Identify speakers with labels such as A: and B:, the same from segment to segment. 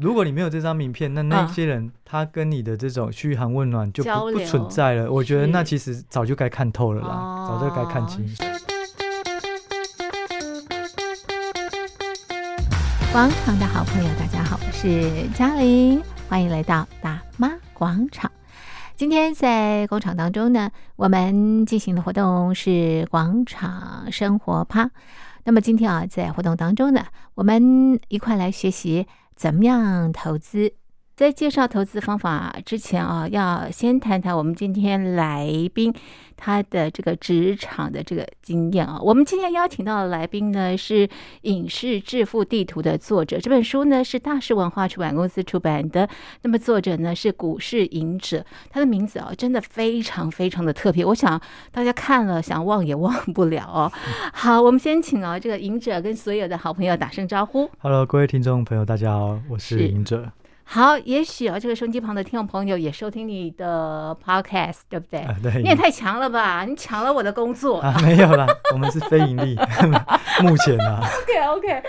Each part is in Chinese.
A: 如果你没有这张名片，那那些人、嗯、他跟你的这种嘘寒问暖就不不存在了。我觉得那其实早就该看透了啦，哦、早就该看清。
B: 广场的好朋友，大家好，我是嘉玲，欢迎来到大妈广场。今天在广场当中呢，我们进行的活动是广场生活趴。那么今天啊，在活动当中呢，我们一块来学习怎么样投资。在介绍投资方法之前啊，要先谈谈我们今天来宾他的这个职场的这个经验啊。我们今天邀请到的来宾呢是《影视致富地图》的作者，这本书呢是大是文化出版公司出版的。那么作者呢是股市隐者，他的名字啊真的非常非常的特别，我想大家看了想忘也忘不了哦。好，我们先请啊这个隐者跟所有的好朋友打声招呼。
A: Hello，各位听众朋友，大家好，我是隐者。
B: 好，也许啊，这个收音机旁的听众朋友也收听你的 podcast，对不对？
A: 啊、对，
B: 你也太强了吧！你抢了我的工作
A: 啊？没有啦，我们是非盈利，目前啊。
B: OK OK，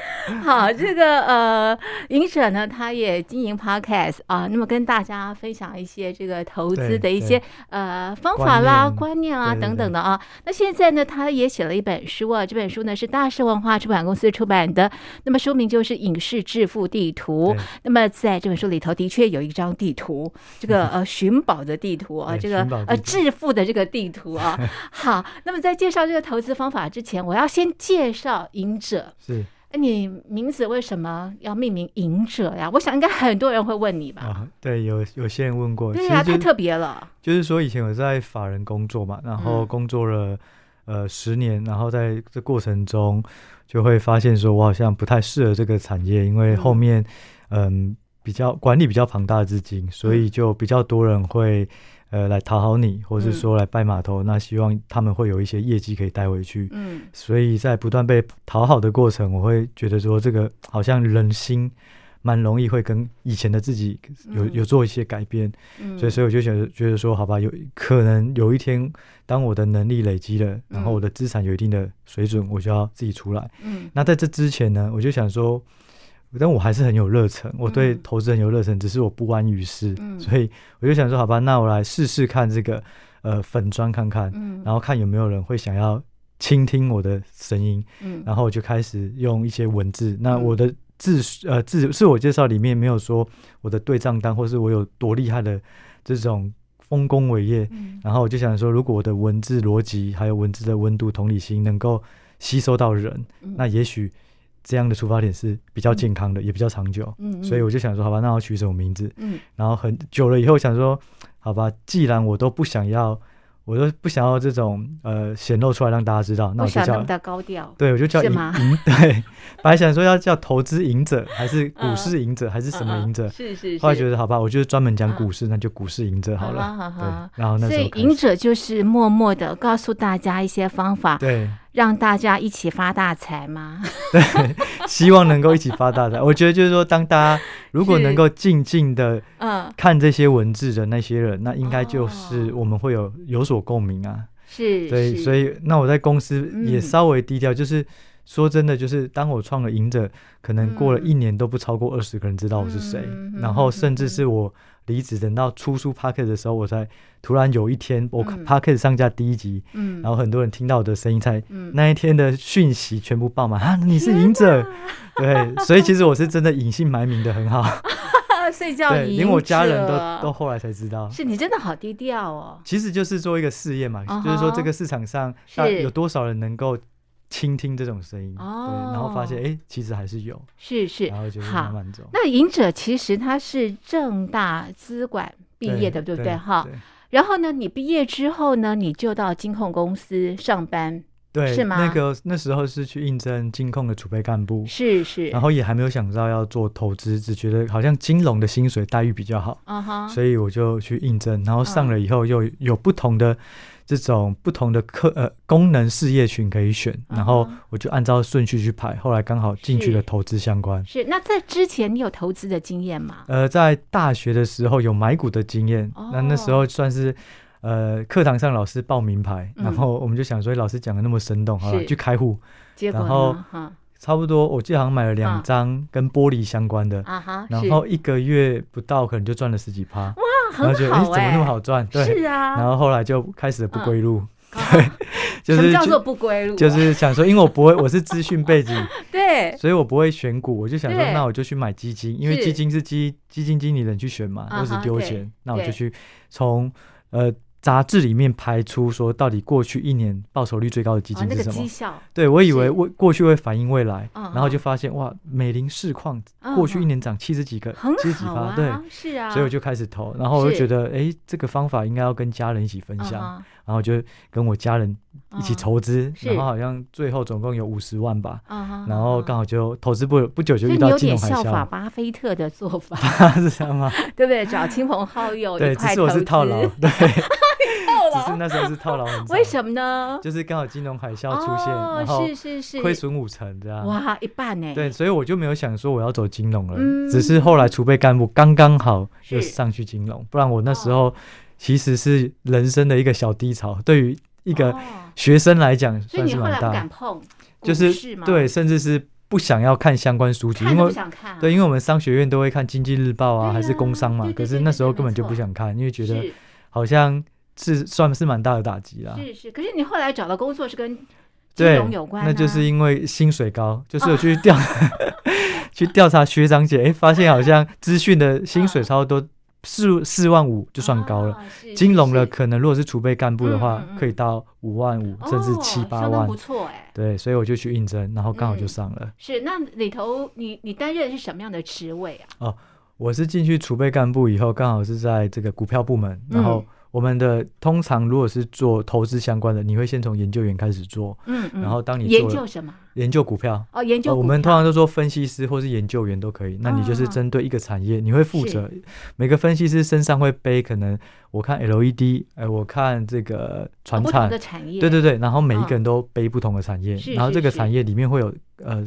B: 好，这个呃，影者呢，他也经营 podcast 啊，那么跟大家分享一些这个投资的一些呃方法啦、观念，观念啊等等的啊。那现在呢，他也写了一本书啊，这本书呢是大是文化出版公司出版的，那么书名就是《影视致富地图》。那么在这本书。里头的确有一张地图，这个 呃寻宝的地图啊，这个呃致富的这个地图啊。好，那么在介绍这个投资方法之前，我要先介绍隐者。
A: 是，
B: 哎，你名字为什么要命名隐者呀？我想应该很多人会问你吧？
A: 啊，对，有有些人问过。
B: 对呀，太特别了。
A: 就是说，以前我在法人工作嘛，然后工作了呃十年，然后在这过程中就会发现说，我好像不太适合这个产业，因为后面嗯。比较管理比较庞大的资金，所以就比较多人会呃来讨好你，或是说来拜码头，嗯，那希望他们会有一些业绩可以带回去。嗯，所以在不断被讨好的过程，我会觉得说这个好像人心蛮容易会跟以前的自己有有做一些改变。嗯，所以所以我就想觉得说，好吧，有可能有一天当我的能力累积了，然后我的资产有一定的水准，我就要自己出来。嗯，那在这之前呢，我就想说。但我还是很有热忱，我对投资很有热忱，嗯，只是我不安于世，嗯，所以我就想说，好吧，那我来试试看这个呃粉砖看看，嗯，然后看有没有人会想要倾听我的声音，嗯，然后我就开始用一些文字。那我的自呃自自我介绍里面没有说我的对账单，或是我有多厉害的这种丰功伟业，嗯，然后我就想说，如果我的文字逻辑还有文字的温度、同理心能够吸收到人，嗯，那也许。这样的出发点是比较健康的，嗯、也比较长久，嗯，所以我就想说，好吧，那我取什么名字？嗯，然后很久了以后想说，好吧，既然我都不想要。我都不想要这种呃显露出来让大家知道，那我就叫
B: 的高调。
A: 对，我就叫赢赢。对，本来想说要叫投资赢者，还是股市赢者，还是什么赢者？是是。后来觉得好吧，我就是专门讲股市，那就股市赢者好了。好好对。然后那。所以
B: 赢者就是默默的告诉大家一些方法，
A: 对，
B: 让大家一起发大财吗？
A: 对，希望能够一起发大财。我觉得就是说，当大家如果能够静静的嗯看这些文字的那些人，那应该就是我们会有有所。共鸣啊，
B: 是，
A: 对，所以那我在公司也稍微低调，嗯，就是说真的，就是当我创了赢者，可能过了一年都不超过二十个人知道我是谁，嗯，然后甚至是我离职等到出书 Podcast 的时候，我才突然有一天我 Podcast 上架第一集，嗯，然后很多人听到我的声音，才那一天的讯息全部爆满啊，你是赢者，对，所以其实我是真的隐姓埋名的很好。
B: 睡觉，对，
A: 连我家人都都后来才知道。
B: 是你真的好低调哦。
A: 其实就是做一个试验嘛，uh -huh. 就是说这个市场上有多少人能够倾听这种声音，oh. 对，然后发现哎、欸，其实还是有。
B: 是是，
A: 然后就慢慢走。
B: 那隐者其实他是正大资管毕业的，对不对？哈。然后呢，你毕业之后呢，你就到金控公司上班。
A: 对，
B: 是吗？
A: 那个那时候是去应征金控的储备干部，
B: 是是，
A: 然后也还没有想到要做投资，只觉得好像金融的薪水待遇比较好，uh -huh. 所以我就去应征，然后上了以后又有不同的这种不同的课呃功能事业群可以选，uh. 然后我就按照顺序去排，后来刚好进去了投资相关。
B: 是，是，那在之前你有投资的经验吗？
A: 呃，在大学的时候有买股的经验，oh. 那那时候算是。呃，课堂上老师报名牌，嗯，然后我们就想说，老师讲的那么生动，好了，去开户，然后差不多，我记得好像买了两张跟玻璃相关的，
B: 啊哈，
A: 然后一个月不到，可能就赚了十几趴。
B: 很好哎，
A: 怎么那么好赚？对，
B: 是啊。
A: 然后后来就开始了不归路。
B: 对，
A: 就是
B: 叫做不归路？
A: 就是想说，因为我不会，我是资讯背景，
B: 对，
A: 所以我不会选股，我就想说，那我就去买基金，因为基金是基基金经理人去选嘛，我只丢钱，那我就去从呃。杂志里面排出说，到底过去一年报酬率最高的基金是什么？
B: 绩效。
A: 对，我以为未过去会反映未来，然后就发现哇，美林市况过去一年涨七十几个，七十几趴，对，
B: 是啊，
A: 所以我就开始投，然后我就觉得，哎，这个方法应该要跟家人一起分享，然后就跟我家人一起筹资，然后好像最后总共有五十万吧，然后刚好就投资不不久就遇到金融海啸。
B: 效法巴菲特的做法
A: 是这样吗？
B: 对不对？找亲朋好友
A: 对，只是我是套牢，对。只是那时候是套牢很惨，
B: 为什么呢？
A: 就是刚好金融海啸出现，然后是是是，亏损五成这样。
B: 哇，一半呢？
A: 对，所以我就没有想说我要走金融了，只是后来储备干部刚刚好就上去金融，不然我那时候其实是人生的一个小低潮，对于一个学生来讲算是蛮大。
B: 敢碰，
A: 就是对，甚至是不想要看相关书籍，因为对，因为我们商学院都会看经济日报啊，还是工商嘛，可是那时候根本就不想看，因为觉得好像。是算是蛮大的打击啦。
B: 是是，可是你后来找到工作是跟金融有关，
A: 那就是因为薪水高，就是我去 调 去调查学长姐，哎，发现好像资讯的薪水差不多四四万五就算高了，金融的可能如果是储备干部的话，可以到五万五甚至七八万，
B: 不错哎。
A: 对，所以我就去应征，然后刚好就上了。
B: 是，那里头你你担任的是什么样的职位啊？
A: 哦，我是进去储备干部以后，刚好是在这个股票部门，然后。我们的通常如果是做投资相关的，你会先从研究员开始做，嗯，然后当你
B: 研究什么？
A: 研究股票
B: 哦，研究。
A: 我们通常都说分析师或是研究员都可以。那你就是针对一个产业，你会负责每个分析师身上会背，可能我看 LED，哎，我看这个传产
B: 的产业，
A: 对对对，然后每一个人都背不同的产业，然后这个产业里面会有呃。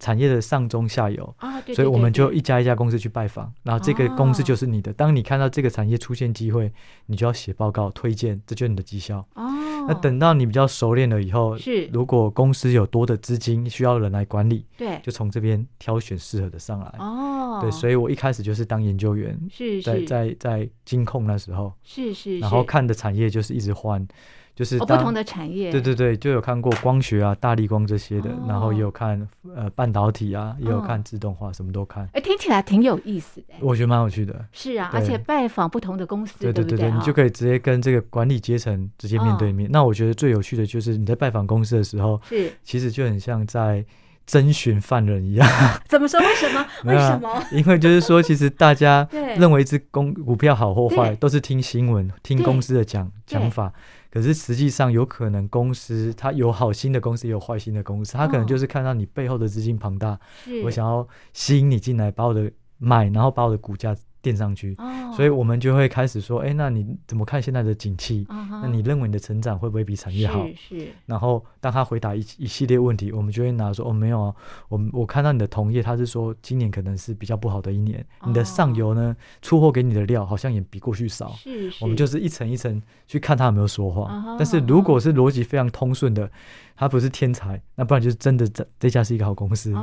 A: 产业的上中下游，所以我们就一家一家公司去拜访，然后这个公司就是你的。当你看到这个产业出现机会，你就要写报告推荐，这就是你的绩效。哦，那等到你比较熟练了以后，是。如果公司有多的资金需要人来管理，对，就从这边挑选适合的上来。哦，对，所以我一开始就是当研究员，是在在在金控那时候，是是，然后看的产业就是一直换。就是
B: 不同的产业，
A: 对对对，就有看过光学啊、大力光这些的，然后也有看呃半导体啊，也有看自动化，什么都看。
B: 哎，听起来挺有意思的。
A: 我觉得蛮有趣的。
B: 是啊，而且拜访不同的公司，对对对对，
A: 你就可以直接跟这个管理阶层直接面对面。那我觉得最有趣的就是你在拜访公司的时候，是其实就很像在征询犯人一样。
B: 怎么说？为什么？为什么？
A: 因为就是说，其实大家 认为一只公股票好或坏，都是听新闻、听公司的讲讲法。可是实际上有可能公司它有好心的公司，也有坏心的公司，它可能就是看到你背后的资金庞大，我想要吸引你进来，把我的买，然后把我的股价垫上去，所以我们就会开始说，哎，那你怎么看现在的景气？那你认为你的成长会不会比产业好？是。然后当他回答一一系列问题，我们就会拿说，哦，没有啊，我我看到你的同业，他是说今年可能是比较不好的一年，你的上游呢出货给你的料好像也比过去少。是。我们就是一层一层去看他有没有说谎。但是如果是逻辑非常通顺的，他不是天才，那不然就是真的这这家是一个好公司。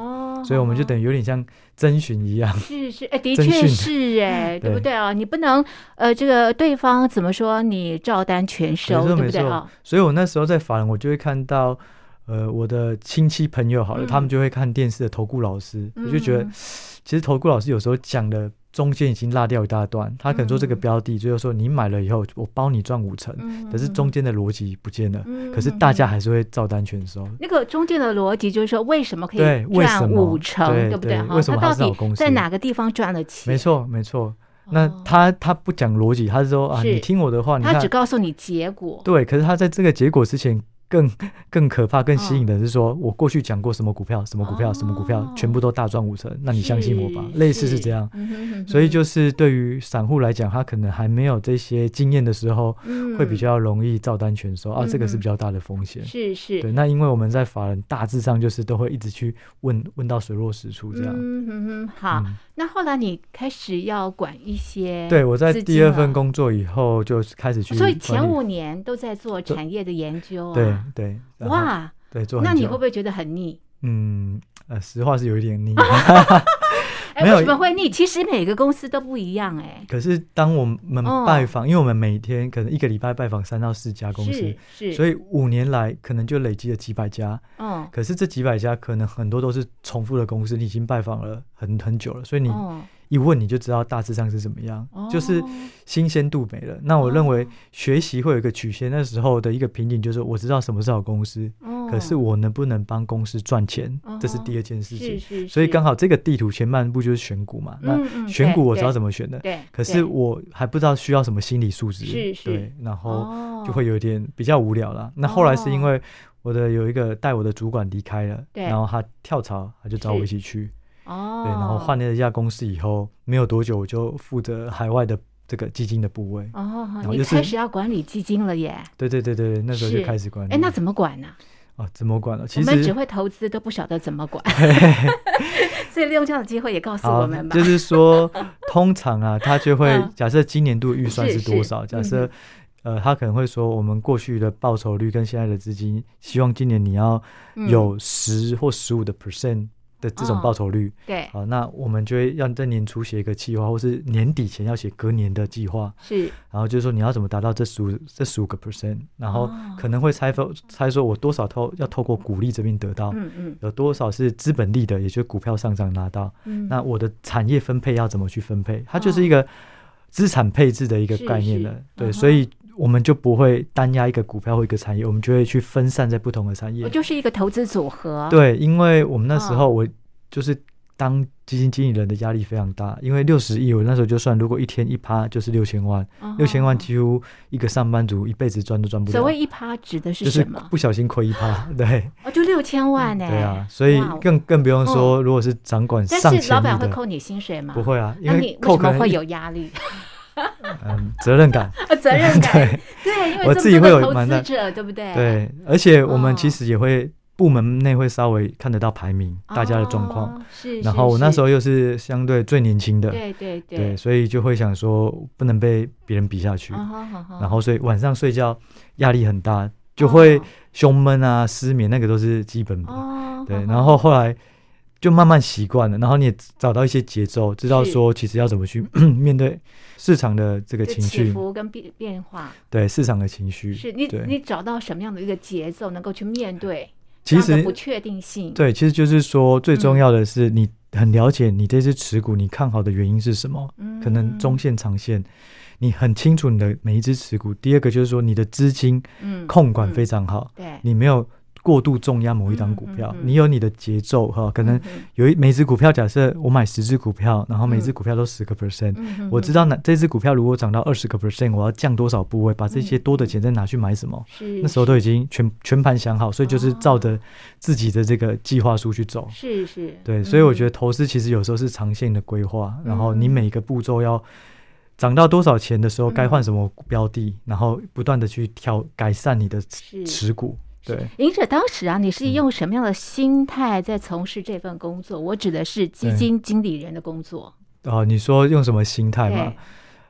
A: 所以我们就等于有点像征询一样，是是，哎，的确是哎，对不对。啊？你不能呃，这个对方怎么说，你照单全收，对不对啊？所以我那时候在法人，我就会看到，呃，我的亲戚朋友好了，他们就会看电视的投顾老师，我就觉得，其实投顾老师有时候讲的。中间已经落掉一大段，他可能说这个标的，就是说你买了以后，我包你赚五成，可是中间的逻辑不见了，可是大家还是会照单全收。那个中间的逻辑就是说，为什么可以赚五成，对不对？为什么他到底在哪个地方赚了钱？没错，没错。那他他不讲逻辑，他是说啊，你听我的话，他只告诉你结果。对，可是他在这个结果之前。更更可怕、更吸引的是说，我过去讲过什么股票、什么股票、什么股票，全部都大赚五成，那你相信我吧？类似是这样，所以就是对于散户来讲，他可能还没有这些经验的时候，会比较容易照单全收啊，这个是比较大的风险。是是，对。那因为我们在法人大致上就是都会一直去问问到水落石出这样。嗯嗯好，那后来你开始要管一些，对，我在第二份工作以后就开始去，所以前五年都在做产业的研究啊。对。对，哇，对，做。那你会不会觉得很腻？嗯，呃，实话是有一点腻。
B: 哎、没有，为什么会腻？其实每个公司都不一样哎。
A: 可是当我们拜访，哦、因为我们每天可能一个礼拜拜访三到四家公司，是，是所以五年来可能就累积了几百家。嗯，可是这几百家可能很多都是重复的公司，你已经拜访了很很久了，所以你。哦一问你就知道大致上是怎么样，哦、就是新鲜度没了。那我认为学习会有一个曲线，那时候的一个瓶颈就是我知道什么是好公司，哦、可是我能不能帮公司赚钱，哦、这是第二件事情。是是是，所以刚好这个地图前半部就是选股嘛。嗯嗯，那选股我知道怎么选的，对。可是我还不知道需要什么心理素质。对，然后就会有点比较无聊了。那后来是因为我的有一个带我的主管离开了，然后他跳槽，他就找我一起去。哦，对，然后换了一家公司以后，没有多久我就负责海外的这个基金的部位。哦，然后就是、
B: 你开始要管理基金了耶？
A: 对对对对，那时候就开始管理。
B: 哎，那怎么管呢、
A: 啊？哦，怎么管了？其实
B: 我们只会投资，都不晓得怎么管。所以利用这样的机会也告诉我们吧。
A: 就是说，通常啊，他就会假设今年度预算是多少？假设呃，他可能会说，我们过去的报酬率跟现在的资金，希望今年你要有十或十五的 percent。的这种报酬率，哦、对，好，那我们就会让在年初写一个计划，或是年底前要写隔年的计划，是，然后就是说你要怎么达到这十五这十五个 percent，然后可能会猜分猜说我多少透要透过股利这边得到，嗯嗯，有多少是资本利的，也就是股票上涨拿到，嗯，那我的产业分配要怎么去分配？它就是一个资产配置的一个概念了，对，所以。我们就不会单押一个股票或一个产业，我们就会去分散在不同的产业。
B: 我就是一个投资组合。
A: 对，因为我们那时候我就是当基金经理人的压力非常大，因为六十亿，我那时候就算如果一天一趴就是六千万，六千万几乎一个上班族一辈子赚都赚不了。
B: 所谓一趴指的是什么？
A: 不小心亏一趴，对。
B: 哦，就六千万呢？对啊，
A: 所以更更不用说，如果是掌管上
B: 老板会扣你薪水吗？
A: 不会啊，
B: 因为你为什么会有压力？
A: 嗯，责任感，
B: 责任感，对，对，因为我自己会有蛮大者，对不对？
A: 对，而且我们其实也会部门内会稍微看得到排名，大家的状况。是，然后我那时候又是相对最年轻的，对对对，所以就会想说不能被别人比下去。然后所以晚上睡觉压力很大，就会胸闷啊、失眠，那个都是基本的。对，然后后来。就慢慢习惯了，然后你也找到一些节奏，知道说其实要怎么去 面对市场的这个情绪
B: 起伏跟变变化。
A: 对市场的情绪，
B: 是你你找到什么样的一个节奏，能够去面对其实不确定性。
A: 对，其实就是说最重要的是你很了解你这支持股，你看好的原因是什么？嗯，可能中线、长线，你很清楚你的每一只持股。第二个就是说你的资金控管非常好，对你没有。过度重压某一档股票，你有你的节奏哈，可能有一每只股票，假设我买十只股票，然后每只股票都十个 percent，我知道那这只股票如果涨到二十个 percent，我要降多少部位，把这些多的钱再拿去买什么，嗯、那时候都已经全全盘想好，所以就是照着自己的这个计划书去走。是是，对，所以我觉得投资其实有时候是长线的规划，嗯、然后你每一个步骤要涨到多少钱的时候，该换什么标的，然后不断的去调改善你的持股。对，
B: 影者当时啊，你是用什么样的心态在从事这份工作？嗯、我指的是基金经理人的工作。
A: 哦，你说用什么心态吗？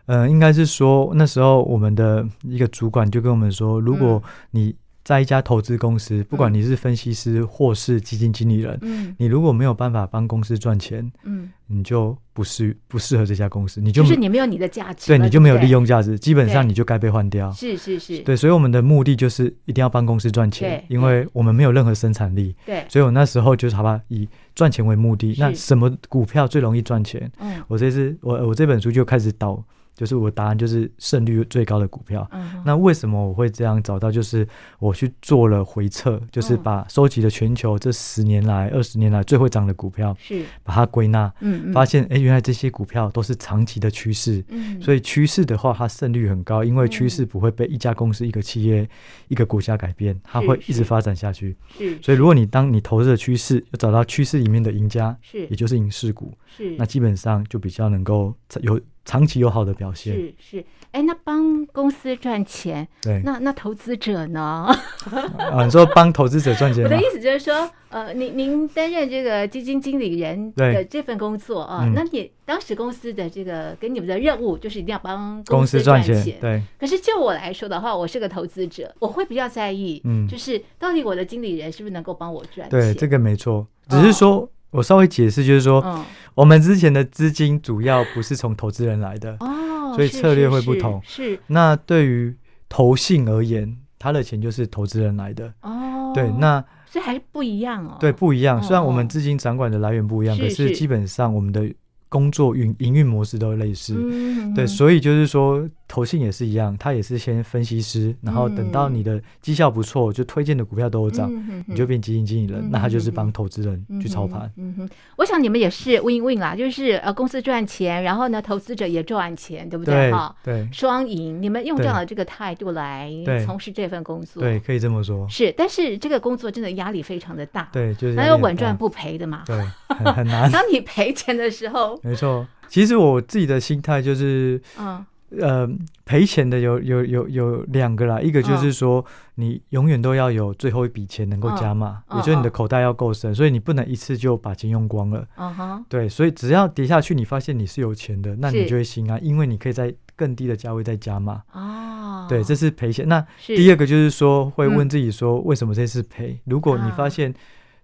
A: 嗯、呃，应该是说那时候我们的一个主管就跟我们说，如果你在一家投资公司，不管你是分析师或是基金经理人，嗯，你如果没有办法帮公司赚钱，嗯，你就不适不适合这家公司，你就
B: 就是你没有你的价值，
A: 对，你就没有利用价值，基本上你就该被换掉。
B: 是是是，
A: 对，所以我们的目的就是一定要帮公司赚钱，因为我们没有任何生产力，对，所以我那时候就是好吧，以赚钱为目的。那什么股票最容易赚钱？嗯，我这次我我这本书就开始导。就是我答案就是胜率最高的股票。嗯、那为什么我会这样找到？就是我去做了回测，就是把收集了全球这十年来、二十年来最会涨的股票，是把它归纳，嗯嗯发现哎、欸，原来这些股票都是长期的趋势。嗯、所以趋势的话，它胜率很高，因为趋势不会被一家公司、一个企业、一个国家改变，它会一直发展下去。是，所以如果你当你投资的趋势，要找到趋势里面的赢家，是，也就是影视股，是，那基本上就比较能够有。长期有好的表现。
B: 是是，哎，那帮公司赚钱，
A: 对，
B: 那那投资者呢？
A: 啊，你说帮投资者赚钱？
B: 我的意思就是说，呃，您您担任这个基金经理人的这份工作啊，那你当时公司的这个给你们的任务就是一定要帮公司赚钱，
A: 对。
B: 可是就我来说的话，我是个投资者，我会比较在意，嗯，就是到底我的经理人是不是能够帮我赚钱？
A: 对，这个没错，只是说。我稍微解释，就是说，嗯、我们之前的资金主要不是从投资人来的，
B: 哦，
A: 所以策略会不同。
B: 是，
A: 那对于投信而言，他的钱就是投资人来的，
B: 哦，
A: 对，那
B: 所以还是不一样哦。
A: 对，不一样。虽然我们资金掌管的来源不一样，哦、可是基本上我们的。工作运营运模式都类似，嗯、对，所以就是说，投信也是一样，他也是先分析师，然后等到你的绩效不错，就推荐的股票都有涨，嗯、你就变基金经理人，嗯、那他就是帮投资人去操盘。
B: 嗯哼，我想你们也是 win win 啦，就是呃公司赚钱，然后呢投资者也赚钱，对不对？哈，对，双赢。你们用这样的这个态度来从事这份工作，
A: 对，可以这么说。
B: 是，但是这个工作真的压力非常的大，
A: 对，就是
B: 哪有稳赚不赔的嘛？
A: 对，很很难。
B: 当你赔钱的时候。
A: 没错，其实我自己的心态就是，嗯，呃，赔钱的有有有有两个啦，一个就是说，你永远都要有最后一笔钱能够加码，也就是你的口袋要够深，所以你不能一次就把钱用光了。对，所以只要跌下去，你发现你是有钱的，那你就会心安，因为你可以在更低的价位再加码。哦，对，这是赔钱。那第二个就是说，会问自己说，为什么这次赔？如果你发现。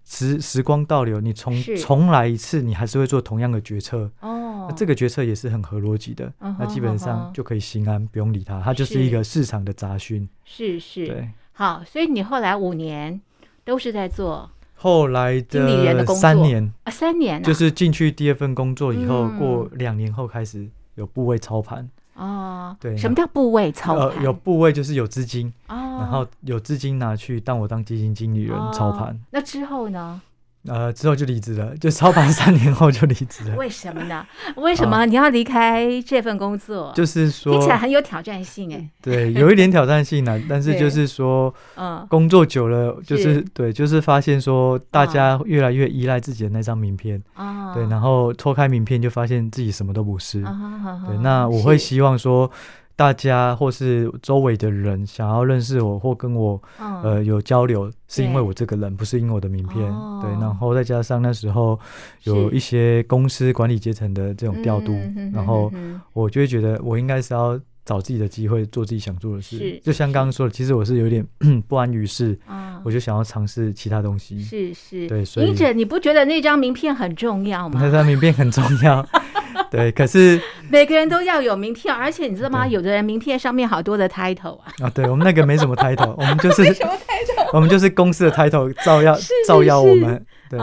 A: 时时光倒流，你重重来一次，你还是会做同样的决策。哦，那这个决策也是很合逻辑的。那基本上就可以心安，不用理它。它就是一个市场的杂讯。
B: 是是。对。好，所以你后来五年都是在做
A: 后来的经理人的工作。三年
B: 啊，三年。
A: 就是进去第二份工作以后，过两年后开始有部位操盘。
B: 哦，对，什么叫部位操盘？
A: 呃，有部位就是有资金，哦，然后有资金拿去当我当基金经理人操盘。
B: 那之后呢？
A: 呃，之后就离职了，就操盘三年后就离职了。
B: 为什么呢？为什么你要离开这份工作？
A: 就是说
B: 听起来很有挑战性哎。
A: 对，有一点挑战性呢，但是就是说，嗯，工作久了，就是对，就是发现说，大家越来越依赖自己的那张名片啊，对，然后脱开名片就发现自己什么都不是。对，那我会希望说。大家或是周围的人想要认识我或跟我呃有交流，是因为我这个人，不是因为我的名片。对，然后再加上那时候有一些公司管理阶层的这种调度，然后我就会觉得我应该是要找自己的机会，做自己想做的事。就像刚刚说的，其实我是有点 不安于室，我就想要尝试其他东西。
B: 是是，
A: 对，所以
B: 英姐，你不觉得那张名片很重要吗？
A: 那张名片很重要。对，可是
B: 每个人都要有名片，而且你知道吗？有的人名片上面好多的 title 啊。
A: 啊，对我们那个没什么 title，我们就是
B: 什么 title？
A: 我们就是公司的 title，照耀照耀我们。对，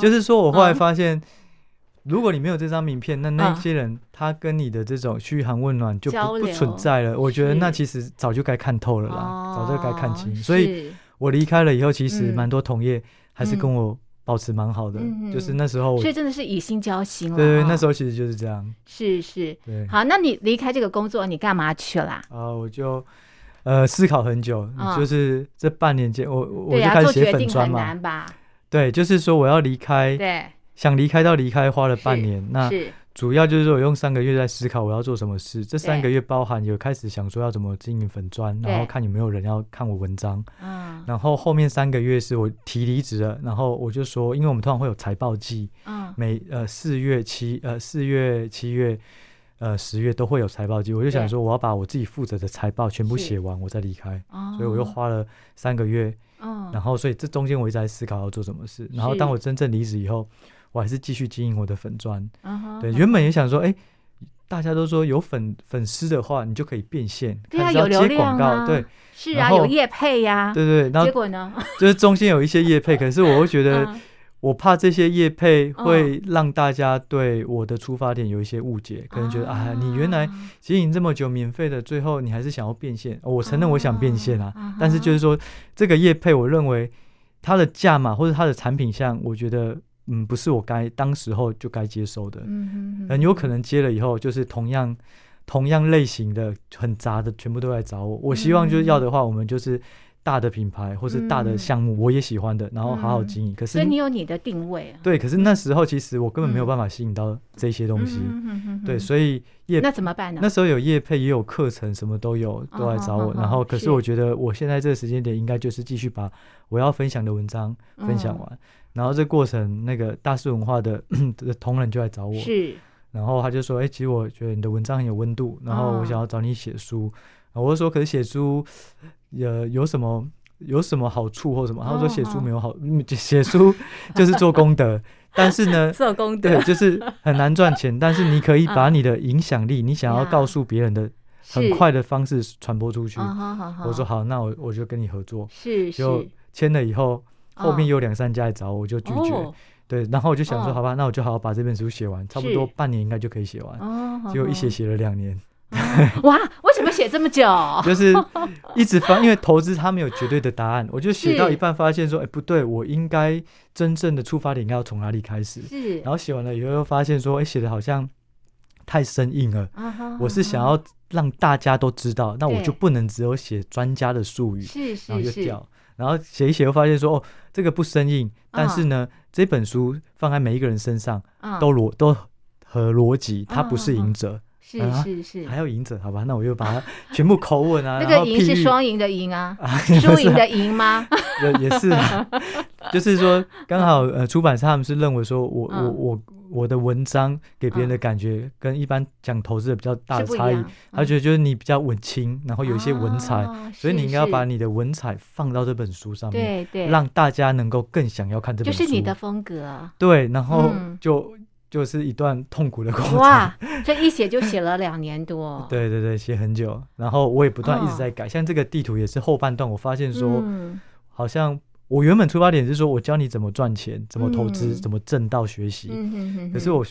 A: 就是说我后来发现，如果你没有这张名片，那那些人他跟你的这种嘘寒问暖就不不存在了。我觉得那其实早就该看透了啦，早就该看清。所以我离开了以后，其实蛮多同业还是跟我。保持蛮好的，就是那时候，
B: 所以真的是以心交心了。
A: 对对，那时候其实就是这样。
B: 是是，对。好，那你离开这个工作，你干嘛去了？
A: 啊，我就呃思考很久，就是这半年间，我我就开始写粉砖嘛。对，就是说我要离开，对，想离开到离开花了半年，那。主要就是说，我用三个月在思考我要做什么事。这三个月包含有开始想说要怎么经营粉砖，然后看有没有人要看我文章。嗯，然后后面三个月是我提离职了，然后我就说，因为我们通常会有财报季，嗯，每呃四月七呃四月七月呃十月都会有财报季，我就想说我要把我自己负责的财报全部写完，我再离开。所以我又花了三个月，嗯，然后所以这中间我一直在思考要做什么事。然后当我真正离职以后。我还是继续经营我的粉专，uh huh, 对，原本也想说，哎、欸，大家都说有粉粉丝的话，你就可以变现，
B: 对啊，有流量啊，
A: 对，
B: 是啊，有业配呀、啊，
A: 对，对对，然后结果呢，就是中间有一些业配，可是我会觉得，我怕这些业配会让大家对我的出发点有一些误解，uh. 可能觉得啊，你原来经营这么久免费的，最后你还是想要变现，我承认我想变现啊，uh. 但是就是说这个业配，我认为它的价码或者它的产品项，我觉得。嗯，不是我该当时候就该接收的，嗯哼哼，很有可能接了以后就是同样同样类型的很杂的全部都来找我。我希望就是要的话，我们就是大的品牌或是大的项目，我也喜欢的，然后好好经营。可是，
B: 所以你有你的定位啊。
A: 对，可是那时候其实我根本没有办法吸引到这些东西。对，所以业
B: 那怎么办呢？
A: 那时候有业配，也有课程，什么都有，都来找我。然后，可是我觉得我现在这个时间点，应该就是继续把我要分享的文章分享完。然后这过程，那个大师文化的 的同仁就来找我。是。然后他就说：“哎，其实我觉得你的文章很有温度，然后我想要找你写书。”我就说：“可是写书，呃，有什么有什么好处或什么？”他说：“写书没有好，写书 就是做功德，但是呢，
B: 做功德
A: 对，就是很难赚钱。但是你可以把你的影响力，你想要告诉别人的很快的方式传播出去。”我说：“好，那我我就跟你合作。”是，就签了以后，后面有两三家来找我，我就拒绝。对，然后我就想说，好吧，那我就好好把这本书写完，差不多半年应该就可以写完。结果一写写了两年。
B: 哇，为什么写这么久？
A: 就是 一直发，因为投资它没有绝对的答案。我就写到一半，发现说，哎，不对，我应该真正的出发点应该要从哪里开始？是。然后写完了以后，又发现说，哎，写的好像太生硬了。我是想要让大家都知道，那我就不能只有写专家的术语。是是是。然后就掉。然后写一写，又发现说，哦，这个不生硬，但是呢，这本书放在每一个人身上都逻都合逻辑，它不是赢者。是是是，还要赢者，好吧，那我就把它全部口吻啊，
B: 那个赢是双赢的赢 啊，输赢的赢吗？
A: 也也是，就是说刚好呃，出版社他们是认为说我我我我的文章给别人的感觉跟一般讲投资的比较大的差异，他觉得就是你比较文青，然后有一些文采，所以你应该要把你的文采放到这本书上面，对对，让大家能够更想要看这本书，
B: 就是你的风格，
A: 对，然后就。就是一段痛苦的过程。
B: 哇，这一写就写了两年多。
A: 对对对，写很久，然后我也不断一直在改。哦、像这个地图也是后半段，我发现说，嗯、好像我原本出发点是说我教你怎么赚钱，怎么投资，嗯、怎么挣到学习。可是我。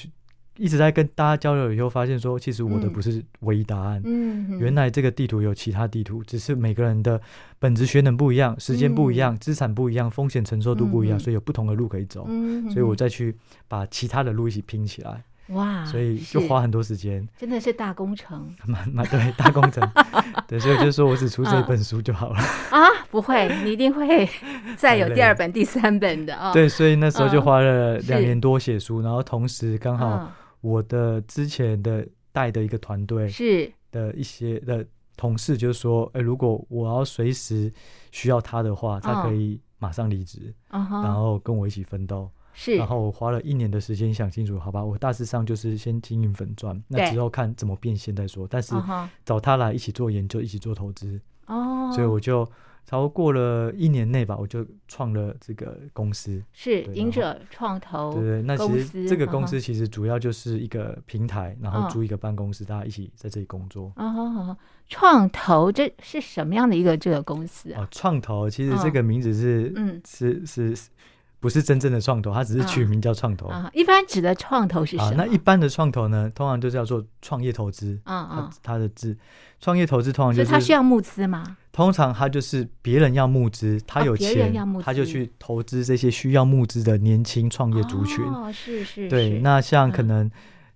A: 一直在跟大家交流以后，发现说，其实我的不是唯一答案。嗯，嗯，原来这个地图有其他地图，只是每个人的本质学能不一样，时间不一样，资产不一样，风险承受度不一样，嗯、所以有不同的路可以走。嗯，所以我再去把其他的路一起拼起来。哇，所以就花很多时间，
B: 真的是大工程。
A: 蛮蛮对，大工程。对，所以就是说我只出这一本书就好了。
B: 啊，不会，你一定会再有第二本、第三本的啊。
A: 对，所以那时候就花了两年多写书，然后同时刚好。我的之前的带的一个团队是的一些的同事，就是说，哎，如果我要随时需要他的话，他可以马上离职，然后跟我一起奋斗。是，然后我花了一年的时间想清楚，好吧，我大致上就是先经营粉钻，那之后看怎么变现再说。但是找他来一起做研究，一起做投资。哦，所以我就。超过了一年内吧，我就创了这个公司，
B: 是赢者创投。
A: 对对，那其实这个公司其实主要就是一个平台，然后租一个办公室，大家一起在这里工作。
B: 哦，好好，创投这是什么样的一个这个公司啊？
A: 创投其实这个名字是，嗯，是是，不是真正的创投，它只是取名叫创投。
B: 啊一般指的创投是什么？
A: 那一般的创投呢，通常就叫做创业投资。嗯嗯，它的字，创业投资通常就是。
B: 它需要募资吗？
A: 通常他就是别人要募资，他有钱，他就去投资这些需要募资的年轻创业族群。哦，是是。对，那像可能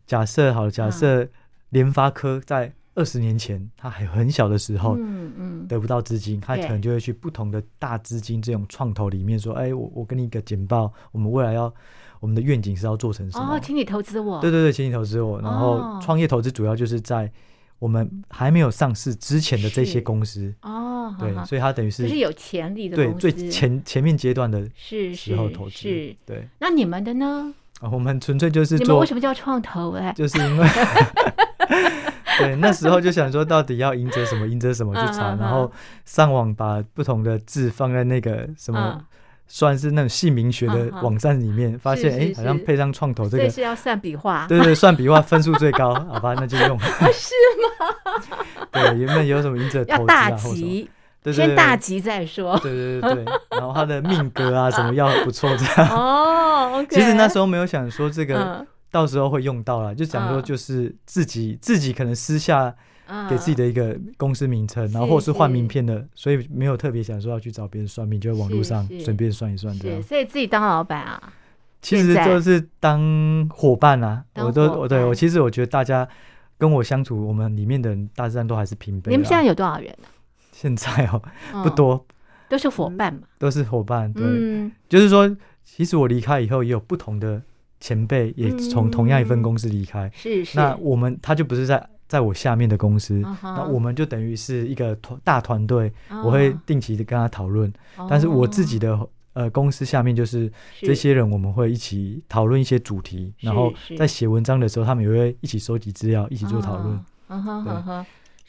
A: 假设好了，假设联发科在二十年前他还很小的时候，嗯嗯，得不到资金，他可能就会去不同的大资金这种创投里面说，哎，我我给你一个简报，我们未来要我们的愿景是要做成什么？
B: 哦，请你投资我。
A: 对对对，请你投资我。然后创业投资主要就是在。我们还没有上市之前的这些公司哦，对，所以它等于是
B: 就是有潜力的
A: 对最前前面阶段的时候投资，对。
B: 那你们的呢？
A: 我们纯粹就是做，
B: 你们为什么叫创投？哎，
A: 就是因为 对那时候就想说，到底要赢者什么，赢者什么去查，然后上网把不同的字放在那个什么。算是那种姓名学的网站里面，发现哎，好像配上创投这个，
B: 是要算笔画，
A: 对对，算笔画分数最高，好吧，那就用。
B: 是吗？
A: 对，有没有有什么赢者投资啊？
B: 大吉，先大吉再说。
A: 对对对，然后他的命格啊什么要不错这样。哦，其实那时候没有想说这个到时候会用到了，就讲说就是自己自己可能私下。给自己的一个公司名称，然后或是换名片的，所以没有特别想说要去找别人算命，就在网络上随便算一算这样。
B: 所以自己当老板啊，
A: 其实就是当伙伴啊。我都我对我其实我觉得大家跟我相处，我们里面的人大致上都还是平辈。
B: 你们现在有多少人呢？
A: 现在哦不多，
B: 都是伙伴嘛，
A: 都是伙伴。对，
B: 嗯、
A: 就是说，其实我离开以后，也有不同的前辈也从同样一份公司离开。
B: 是、嗯、是。
A: 那我们他就不是在在我下面的公司，
B: 嗯、
A: 那我们就等于是一个团大团队。
B: 嗯、
A: 我会定期的跟他讨论，嗯、但是我自己的。呃，公司下面就是这些人，我们会一起讨论一些主题，然后在写文章的时候，他们也会一起收集资料，一起做
B: 讨论。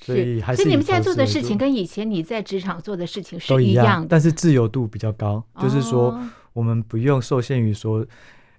A: 所以还是
B: 所以你们现在做的事情跟以前你在职场做的事情是
A: 一
B: 样，
A: 但是自由度比较高，就是说我们不用受限于说，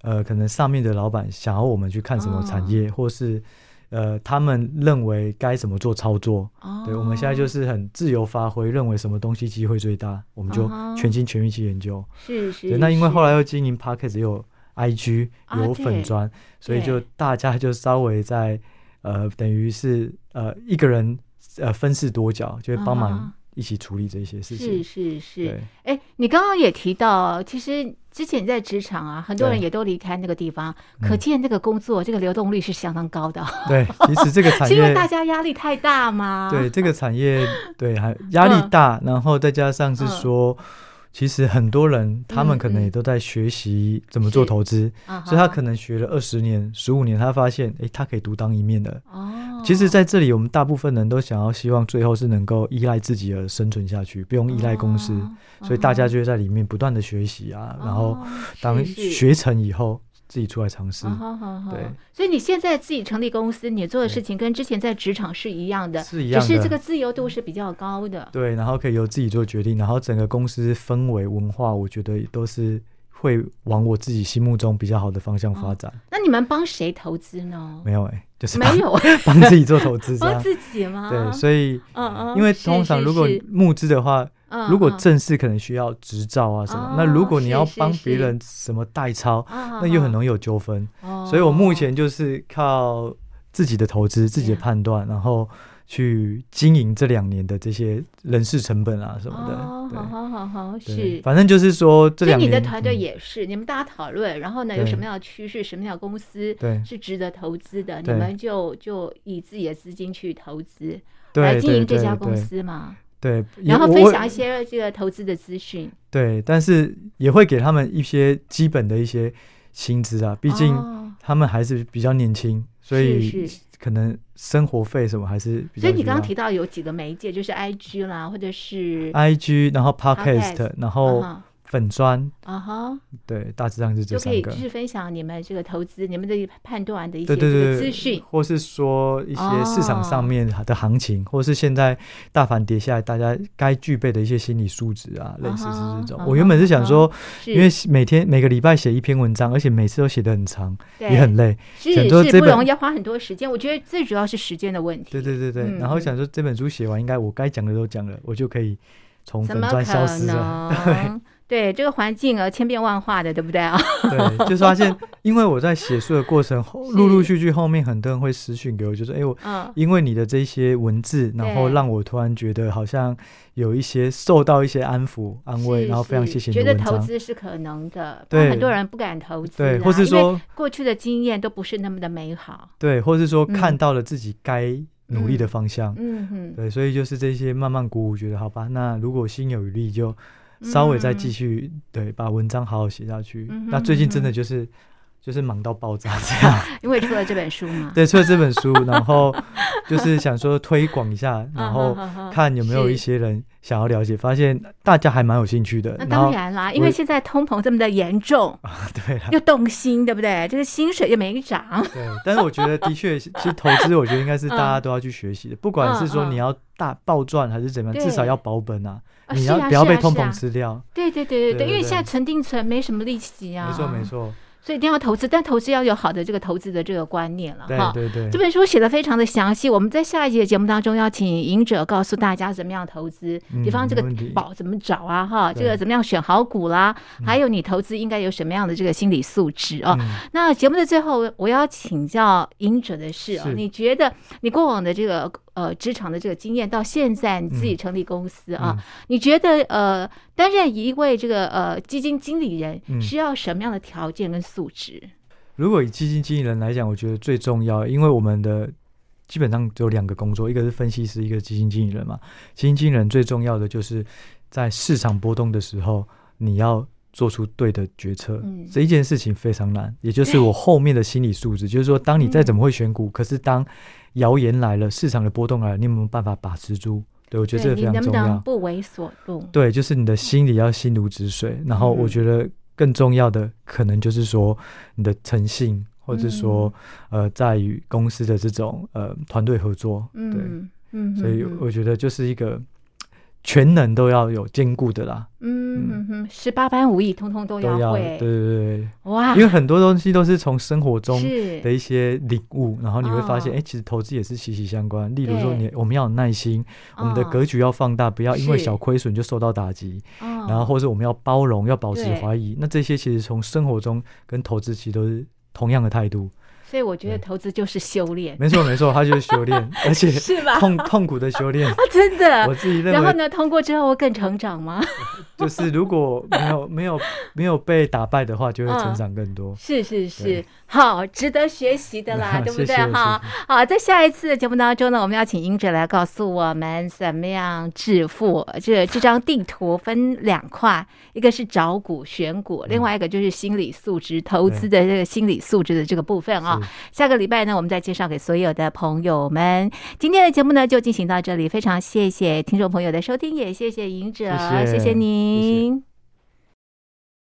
A: 呃，可能上面的老板想要我们去看什么产业，或是。呃，他们认为该怎么做操作？哦、对，我们现在就是很自由发挥，认为什么东西机会最大，我们就全心全意去研究。
B: 是是。
A: 对，那因为后来又经营 p a c k e t 有 IG 有粉砖，啊、所以就大家就稍微在呃，等于是呃一个人呃分饰多角，就会帮忙一起处理这些事情。
B: 是是是。哎，你刚刚也提到，其实。之前在职场啊，很多人也都离开那个地方，可见这个工作、嗯、这个流动率是相当高的。
A: 对，其实这个产业是
B: 因为大家压力太大吗？
A: 对，这个产业对还压力大，嗯、然后再加上是说。嗯其实很多人，他们可能也都在学习怎么做投资，所以他可能学了二十年、十五年，他发现，哎，他可以独当一面的。哦，其实在这里，我们大部分人都想要希望最后是能够依赖自己而生存下去，不用依赖公司，哦、所以大家就会在里面不断的学习啊，哦、然后当学成以后。自己出来尝试，对，
B: 所以你现在自己成立公司，你做的事情跟之前在职场是一样的，
A: 是一样的，
B: 只是这个自由度是比较高的。
A: 对，然后可以由自己做决定，然后整个公司氛围文化，我觉得都是会往我自己心目中比较好的方向发展。
B: 那你们帮谁投资呢？
A: 没有哎，就是
B: 没有
A: 帮自己做投资，
B: 帮自己吗？
A: 对，所以，嗯嗯，因为通常如果募资的话。如果正式可能需要执照啊什么，那如果你要帮别人什么代操，那又很容易有纠纷。所以我目前就是靠自己的投资、自己的判断，然后去经营这两年的这些人事成本啊什么的。
B: 好好好好，是。
A: 反正就是说，这两年
B: 你的团队也是，你们大家讨论，然后呢，有什么样的趋势，什么样的公司是值得投资的，你们就就以自己的资金去投资来经营这家公司嘛。
A: 对，
B: 然后分享一些这个投资的资讯。
A: 对，但是也会给他们一些基本的一些薪资啊，毕竟他们还是比较年轻，哦、所以可能生活费什么还是比较。
B: 所以你刚刚提到有几个媒介，就是 IG 啦，或者是
A: IG，然后 Podcast，, Podcast 然后。粉砖啊哈，uh huh. 对，大致上是这三个。
B: 就可以继续分享你们这个投资、你们的判断的一些资讯，
A: 或是说一些市场上面的行情，uh. 或是现在大盘跌下来，大家该具备的一些心理素质啊，uh huh. 类似是这种。Uh huh. 我原本是想说，uh. 因为每天每个礼拜写一篇文章，而且每次都写的很长，也很累，
B: 是是不容易，要花很多时间。我觉得最主要是时间的问题。
A: 对对对对，嗯、然后想说这本书写完，应该我该讲的都讲了，我就可以从粉砖消失了。对。
B: 对这个环境啊，千变万化的，对不对啊？
A: 对，就是发现，因为我在写书的过程，陆陆续续后面很多人会私讯给我，就说：“哎，我因为你的这些文字，然后让我突然觉得好像有一些受到一些安抚、安慰，然后非常谢谢你的文章。”
B: 觉得投资是可能的，对，很多人不敢投资，
A: 对，或是说
B: 过去的经验都不是那么的美好，
A: 对，或是说看到了自己该努力的方向，嗯嗯，对，所以就是这些慢慢鼓舞，觉得好吧，那如果心有余力就。稍微再继续、嗯、对，把文章好好写下去。嗯、那最近真的就是。就是忙到爆炸这样，
B: 因为出了这本书嘛。
A: 对，出了这本书，然后 就是想说推广一下，然后看有没有一些人想要了解，发现大家还蛮有兴趣的。
B: 那当然啦，因为现在通膨这么的严重
A: 啊，对，
B: 又动心，对不对？就是薪水又没涨。
A: 对，但是我觉得的确，其实投资，我觉得应该是大家都要去学习的，不管是说你要大暴赚还是怎么样，至少要保本啊。你要不要被通膨吃掉？
B: 对对对对对，因为现在存定存没什么利息啊。
A: 没错没错。
B: 所以一定要投资，但投资要有好的这个投资的这个观念了哈。
A: 对对对，
B: 这本书写的非常的详细，我们在下一节节目当中要请赢者告诉大家怎么样投资，比方这个宝怎么找啊哈，这个怎么样选好股啦，还有你投资应该有什么样的这个心理素质哦。那节目的最后，我要请教赢者的是啊，你觉得你过往的这个。呃，职场的这个经验到现在，你自己成立公司啊，你觉得呃，担任一位这个呃基金经理人需要什么样的条件跟素质？
A: 如果以基金经理人来讲，我觉得最重要，因为我们的基本上只有两个工作，一个是分析师，一个是基金经理人嘛。基金经理人最重要的就是在市场波动的时候，你要做出对的决策。
B: 嗯，
A: 这一件事情非常难，也就是我后面的心理素质，就是说，当你再怎么会选股，可是当谣言来了，市场的波动来了，你有没有办法把持住？对，我觉得这个非常重要。
B: 你能不能不为所动？
A: 对，就是你的心里要心如止水。然后我觉得更重要的，可能就是说你的诚信，或者说呃，在于公司的这种呃团队合作。对，嗯，所以我觉得就是一个。全能都要有兼顾的啦，
B: 嗯哼哼，十八般武艺通通都要会，
A: 对对对，
B: 哇！
A: 因为很多东西都是从生活中的一些领悟，然后你会发现，哎、哦，其实投资也是息息相关。例如说你，你我们要有耐心，我们的格局要放大，不要因为小亏损就受到打击，然后或者我们要包容，要保持怀疑。那这些其实从生活中跟投资其实都是同样的态度。
B: 所以我觉得投资就是修炼，
A: 没错没错，它就是修炼，而且是吧？痛痛苦的修炼啊，
B: 真的。
A: 我自己认为，
B: 然后呢，通过之后会更成长吗？
A: 就是如果没有 没有没有被打败的话，就会成长更多。
B: 是是是，好，值得学习的啦，对不对？哈，好，在下一次的节目当中呢，我们要请英哲来告诉我们怎么样致富。这这张地图分两块，一个是找股选股，另外一个就是心理素质投资的这个心理素质的这个部分啊。下个礼拜呢，我们再介绍给所有的朋友们。今天的节目呢，就进行到这里。非常谢谢听众朋友的收听，也谢谢赢者，谢谢，您。谢谢。